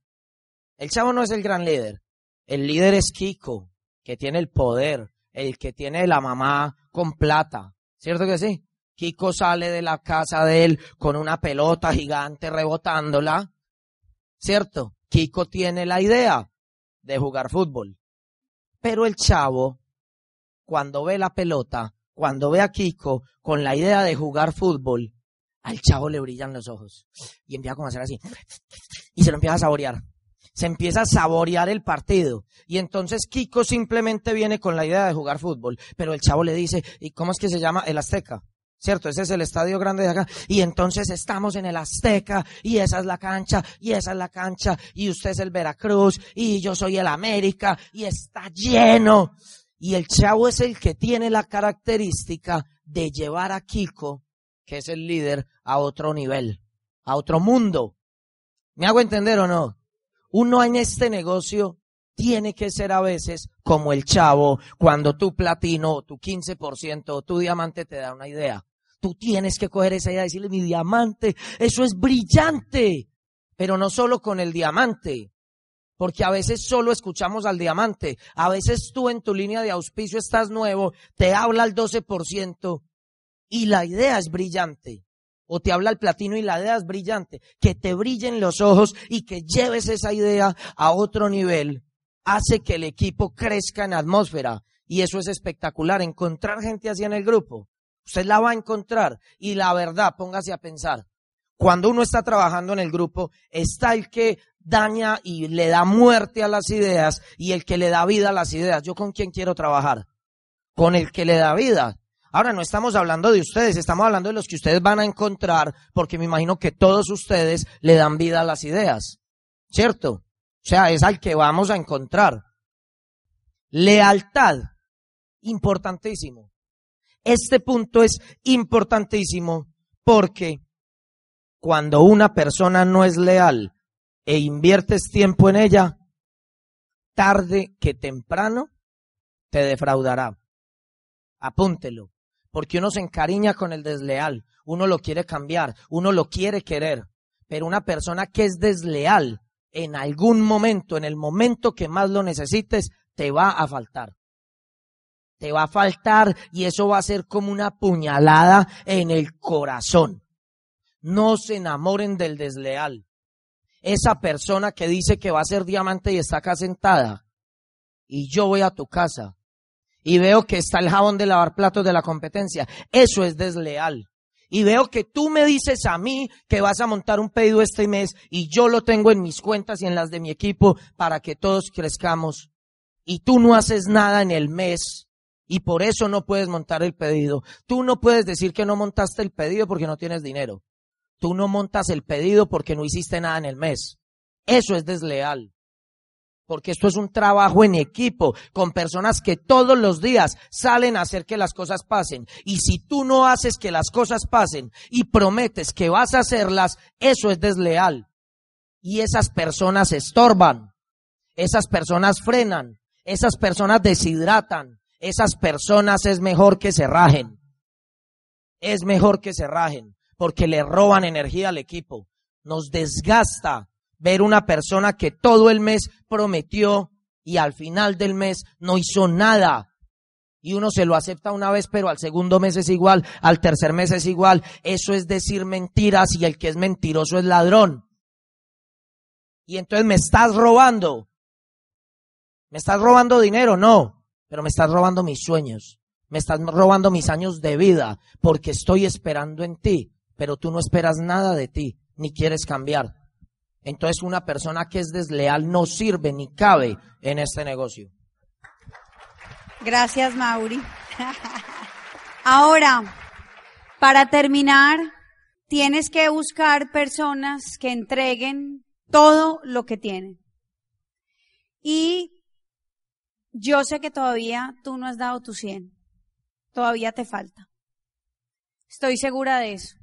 El chavo no es el gran líder. El líder es Kiko, que tiene el poder, el que tiene la mamá con plata. ¿Cierto que sí? Kiko sale de la casa de él con una pelota gigante rebotándola. ¿Cierto? Kiko tiene la idea de jugar fútbol. Pero el chavo cuando ve la pelota, cuando ve a Kiko con la idea de jugar fútbol, al chavo le brillan los ojos. Y empieza a hacer así. Y se lo empieza a saborear. Se empieza a saborear el partido. Y entonces Kiko simplemente viene con la idea de jugar fútbol. Pero el chavo le dice, ¿y cómo es que se llama? El Azteca. ¿Cierto? Ese es el estadio grande de acá. Y entonces estamos en el Azteca, y esa es la cancha, y esa es la cancha, y usted es el Veracruz, y yo soy el América, y está lleno. Y el chavo es el que tiene la característica de llevar a Kiko, que es el líder, a otro nivel, a otro mundo. ¿Me hago entender o no? Uno en este negocio tiene que ser a veces como el chavo cuando tu platino, tu 15% o tu diamante te da una idea. Tú tienes que coger esa idea y decirle, mi diamante, eso es brillante. Pero no solo con el diamante, porque a veces solo escuchamos al diamante. A veces tú en tu línea de auspicio estás nuevo, te habla el 12% y la idea es brillante. O te habla el platino y la idea es brillante. Que te brillen los ojos y que lleves esa idea a otro nivel hace que el equipo crezca en atmósfera. Y eso es espectacular, encontrar gente así en el grupo. Usted la va a encontrar. Y la verdad, póngase a pensar. Cuando uno está trabajando en el grupo, está el que daña y le da muerte a las ideas y el que le da vida a las ideas. ¿Yo con quién quiero trabajar? Con el que le da vida. Ahora no estamos hablando de ustedes, estamos hablando de los que ustedes van a encontrar, porque me imagino que todos ustedes le dan vida a las ideas. ¿Cierto? O sea, es al que vamos a encontrar. Lealtad. Importantísimo. Este punto es importantísimo porque cuando una persona no es leal e inviertes tiempo en ella, tarde que temprano te defraudará. Apúntelo, porque uno se encariña con el desleal, uno lo quiere cambiar, uno lo quiere querer, pero una persona que es desleal, en algún momento, en el momento que más lo necesites, te va a faltar. Te va a faltar y eso va a ser como una puñalada en el corazón. No se enamoren del desleal. Esa persona que dice que va a ser diamante y está acá sentada. Y yo voy a tu casa y veo que está el jabón de lavar platos de la competencia. Eso es desleal. Y veo que tú me dices a mí que vas a montar un pedido este mes y yo lo tengo en mis cuentas y en las de mi equipo para que todos crezcamos. Y tú no haces nada en el mes y por eso no puedes montar el pedido. Tú no puedes decir que no montaste el pedido porque no tienes dinero. Tú no montas el pedido porque no hiciste nada en el mes. Eso es desleal. Porque esto es un trabajo en equipo, con personas que todos los días salen a hacer que las cosas pasen. Y si tú no haces que las cosas pasen y prometes que vas a hacerlas, eso es desleal. Y esas personas estorban. Esas personas frenan. Esas personas deshidratan. Esas personas es mejor que se rajen. Es mejor que se rajen porque le roban energía al equipo. Nos desgasta ver una persona que todo el mes prometió y al final del mes no hizo nada. Y uno se lo acepta una vez, pero al segundo mes es igual, al tercer mes es igual. Eso es decir mentiras y el que es mentiroso es ladrón. Y entonces me estás robando. ¿Me estás robando dinero? No, pero me estás robando mis sueños. Me estás robando mis años de vida porque estoy esperando en ti pero tú no esperas nada de ti, ni quieres cambiar. Entonces una persona que es desleal no sirve ni cabe en este negocio. Gracias, Mauri. Ahora, para terminar, tienes que buscar personas que entreguen todo lo que tienen. Y yo sé que todavía tú no has dado tu 100. Todavía te falta. Estoy segura de eso.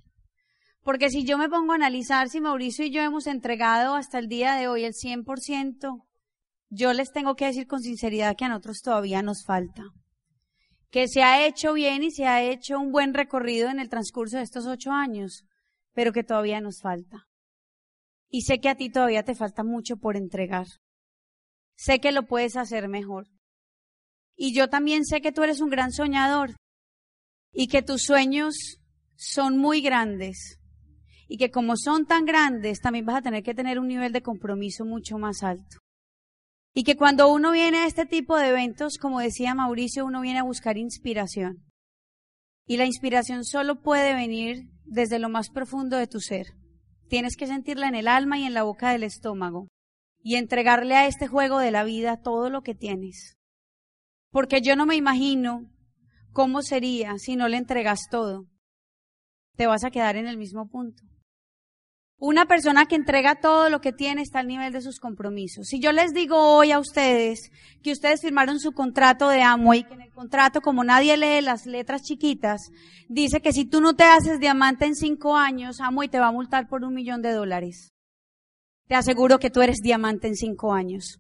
Porque si yo me pongo a analizar si Mauricio y yo hemos entregado hasta el día de hoy el 100%, yo les tengo que decir con sinceridad que a nosotros todavía nos falta. Que se ha hecho bien y se ha hecho un buen recorrido en el transcurso de estos ocho años, pero que todavía nos falta. Y sé que a ti todavía te falta mucho por entregar. Sé que lo puedes hacer mejor. Y yo también sé que tú eres un gran soñador y que tus sueños son muy grandes y que como son tan grandes, también vas a tener que tener un nivel de compromiso mucho más alto. Y que cuando uno viene a este tipo de eventos, como decía Mauricio, uno viene a buscar inspiración. Y la inspiración solo puede venir desde lo más profundo de tu ser. Tienes que sentirla en el alma y en la boca del estómago. Y entregarle a este juego de la vida todo lo que tienes. Porque yo no me imagino cómo sería si no le entregas todo. Te vas a quedar en el mismo punto. Una persona que entrega todo lo que tiene está al nivel de sus compromisos. Si yo les digo hoy a ustedes que ustedes firmaron su contrato de amo y que en el contrato, como nadie lee las letras chiquitas, dice que si tú no te haces diamante en cinco años, amo y te va a multar por un millón de dólares. Te aseguro que tú eres diamante en cinco años.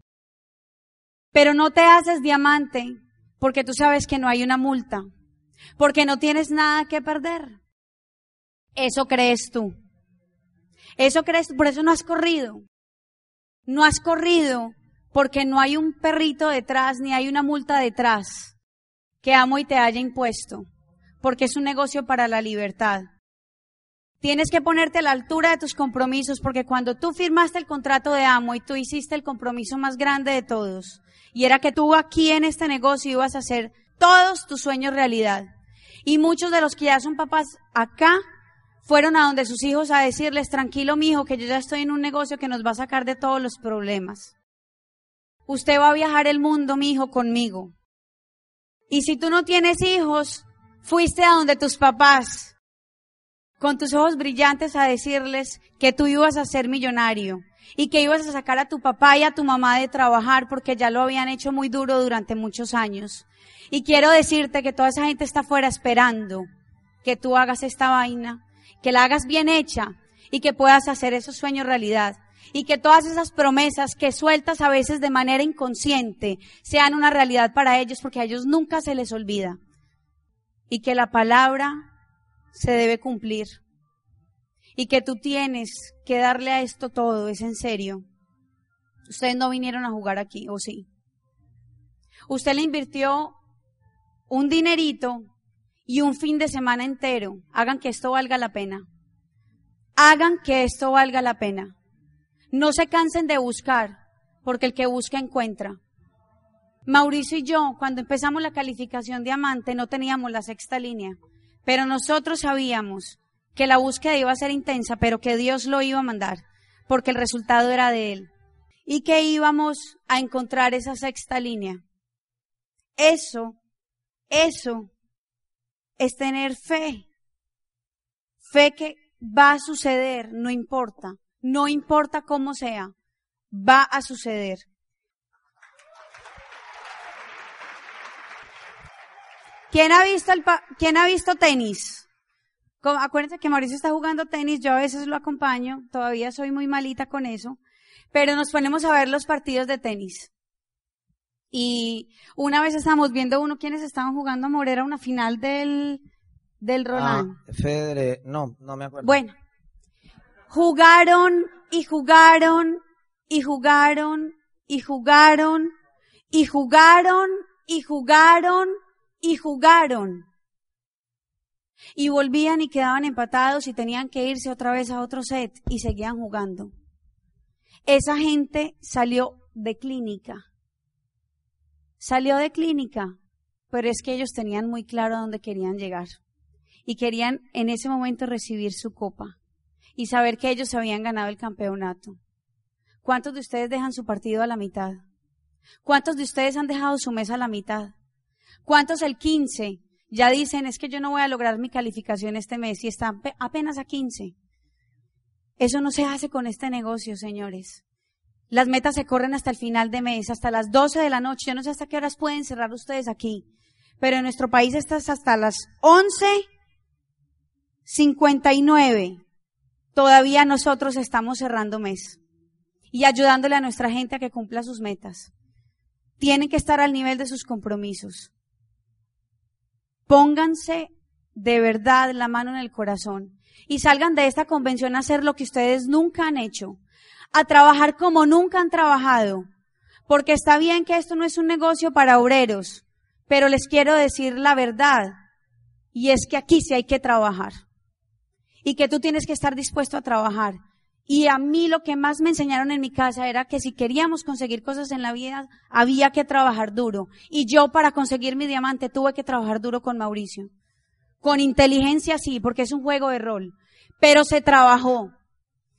Pero no te haces diamante porque tú sabes que no hay una multa, porque no tienes nada que perder. Eso crees tú. Eso crees, por eso no has corrido. No has corrido porque no hay un perrito detrás ni hay una multa detrás que amo y te haya impuesto, porque es un negocio para la libertad. Tienes que ponerte a la altura de tus compromisos, porque cuando tú firmaste el contrato de amo y tú hiciste el compromiso más grande de todos, y era que tú aquí en este negocio ibas a hacer todos tus sueños realidad, Y muchos de los que ya son papás acá fueron a donde sus hijos a decirles, tranquilo mi hijo, que yo ya estoy en un negocio que nos va a sacar de todos los problemas. Usted va a viajar el mundo, mi hijo, conmigo. Y si tú no tienes hijos, fuiste a donde tus papás, con tus ojos brillantes, a decirles que tú ibas a ser millonario y que ibas a sacar a tu papá y a tu mamá de trabajar porque ya lo habían hecho muy duro durante muchos años. Y quiero decirte que toda esa gente está afuera esperando que tú hagas esta vaina, que la hagas bien hecha y que puedas hacer esos sueños realidad. Y que todas esas promesas que sueltas a veces de manera inconsciente sean una realidad para ellos porque a ellos nunca se les olvida. Y que la palabra se debe cumplir. Y que tú tienes que darle a esto todo, es en serio. Ustedes no vinieron a jugar aquí, ¿o sí? Usted le invirtió un dinerito y un fin de semana entero. Hagan que esto valga la pena. Hagan que esto valga la pena. No se cansen de buscar, porque el que busca encuentra. Mauricio y yo, cuando empezamos la calificación diamante, no teníamos la sexta línea, pero nosotros sabíamos que la búsqueda iba a ser intensa, pero que Dios lo iba a mandar, porque el resultado era de Él, y que íbamos a encontrar esa sexta línea. Eso eso es tener fe. Fe que va a suceder, no importa. No importa cómo sea, va a suceder. ¿Quién ha visto, el ¿quién ha visto tenis? Acuérdense que Mauricio está jugando tenis, yo a veces lo acompaño, todavía soy muy malita con eso, pero nos ponemos a ver los partidos de tenis. Y una vez estábamos viendo uno, quienes estaban jugando amor, era una final del, del Roland. Ah, Federe, no, no me acuerdo. Bueno, jugaron y jugaron y jugaron y jugaron y jugaron y jugaron y jugaron. Y volvían y quedaban empatados y tenían que irse otra vez a otro set y seguían jugando. Esa gente salió de clínica Salió de clínica, pero es que ellos tenían muy claro dónde querían llegar. Y querían en ese momento recibir su copa y saber que ellos habían ganado el campeonato. ¿Cuántos de ustedes dejan su partido a la mitad? ¿Cuántos de ustedes han dejado su mesa a la mitad? ¿Cuántos el 15 ya dicen es que yo no voy a lograr mi calificación este mes y están apenas a 15? Eso no se hace con este negocio, señores. Las metas se corren hasta el final de mes, hasta las 12 de la noche. Yo no sé hasta qué horas pueden cerrar ustedes aquí. Pero en nuestro país estás hasta las 11.59. Todavía nosotros estamos cerrando mes y ayudándole a nuestra gente a que cumpla sus metas. Tienen que estar al nivel de sus compromisos. Pónganse de verdad la mano en el corazón y salgan de esta convención a hacer lo que ustedes nunca han hecho a trabajar como nunca han trabajado. Porque está bien que esto no es un negocio para obreros, pero les quiero decir la verdad. Y es que aquí sí hay que trabajar. Y que tú tienes que estar dispuesto a trabajar. Y a mí lo que más me enseñaron en mi casa era que si queríamos conseguir cosas en la vida, había que trabajar duro. Y yo para conseguir mi diamante tuve que trabajar duro con Mauricio. Con inteligencia sí, porque es un juego de rol. Pero se trabajó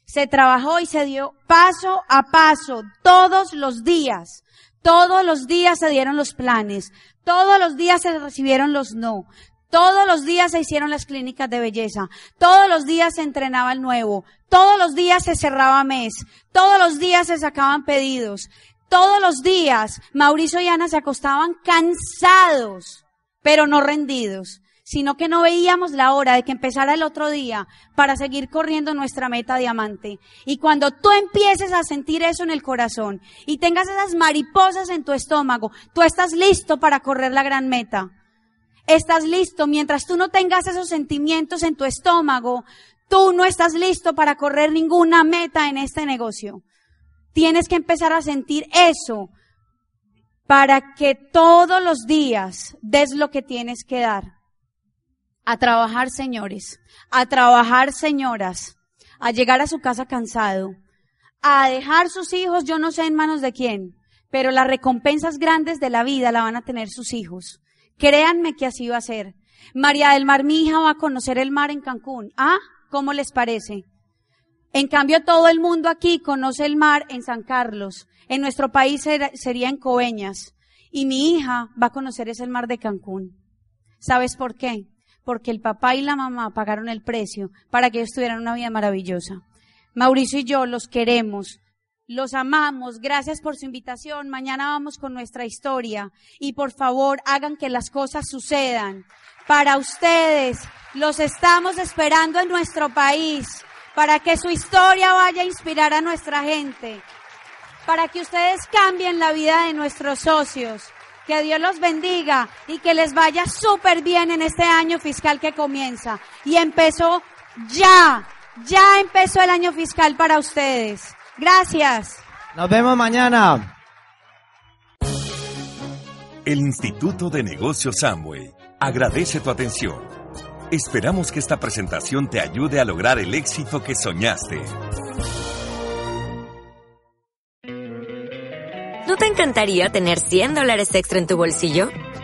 se trabajó y se dio paso a paso, todos los días. Todos los días se dieron los planes, todos los días se recibieron los no, todos los días se hicieron las clínicas de belleza, todos los días se entrenaba el nuevo, todos los días se cerraba mes, todos los días se sacaban pedidos, todos los días Mauricio y Ana se acostaban cansados, pero no rendidos sino que no veíamos la hora de que empezara el otro día para seguir corriendo nuestra meta diamante. Y cuando tú empieces a sentir eso en el corazón y tengas esas mariposas en tu estómago, tú estás listo para correr la gran meta. Estás listo. Mientras tú no tengas esos sentimientos en tu estómago, tú no estás listo para correr ninguna meta en este negocio. Tienes que empezar a sentir eso para que todos los días des lo que tienes que dar. A trabajar, señores. A trabajar, señoras. A llegar a su casa cansado. A dejar sus hijos, yo no sé en manos de quién, pero las recompensas grandes de la vida la van a tener sus hijos. Créanme que así va a ser. María del Mar, mi hija, va a conocer el mar en Cancún. ¿Ah? ¿Cómo les parece? En cambio, todo el mundo aquí conoce el mar en San Carlos. En nuestro país sería en Coveñas. Y mi hija va a conocer ese mar de Cancún. ¿Sabes por qué? Porque el papá y la mamá pagaron el precio para que ellos tuvieran una vida maravillosa. Mauricio y yo los queremos, los amamos. Gracias por su invitación. Mañana vamos con nuestra historia. Y por favor, hagan que las cosas sucedan. Para ustedes, los estamos esperando en nuestro país. Para que su historia vaya a inspirar a nuestra gente. Para que ustedes cambien la vida de nuestros socios. Que Dios los bendiga y que les vaya súper bien en este año fiscal que comienza. Y empezó ya. Ya empezó el año fiscal para ustedes. Gracias. Nos vemos mañana. El Instituto de Negocios Samway agradece tu atención. Esperamos que esta presentación te ayude a lograr el éxito que soñaste. ¿No te encantaría tener 100 dólares extra en tu bolsillo?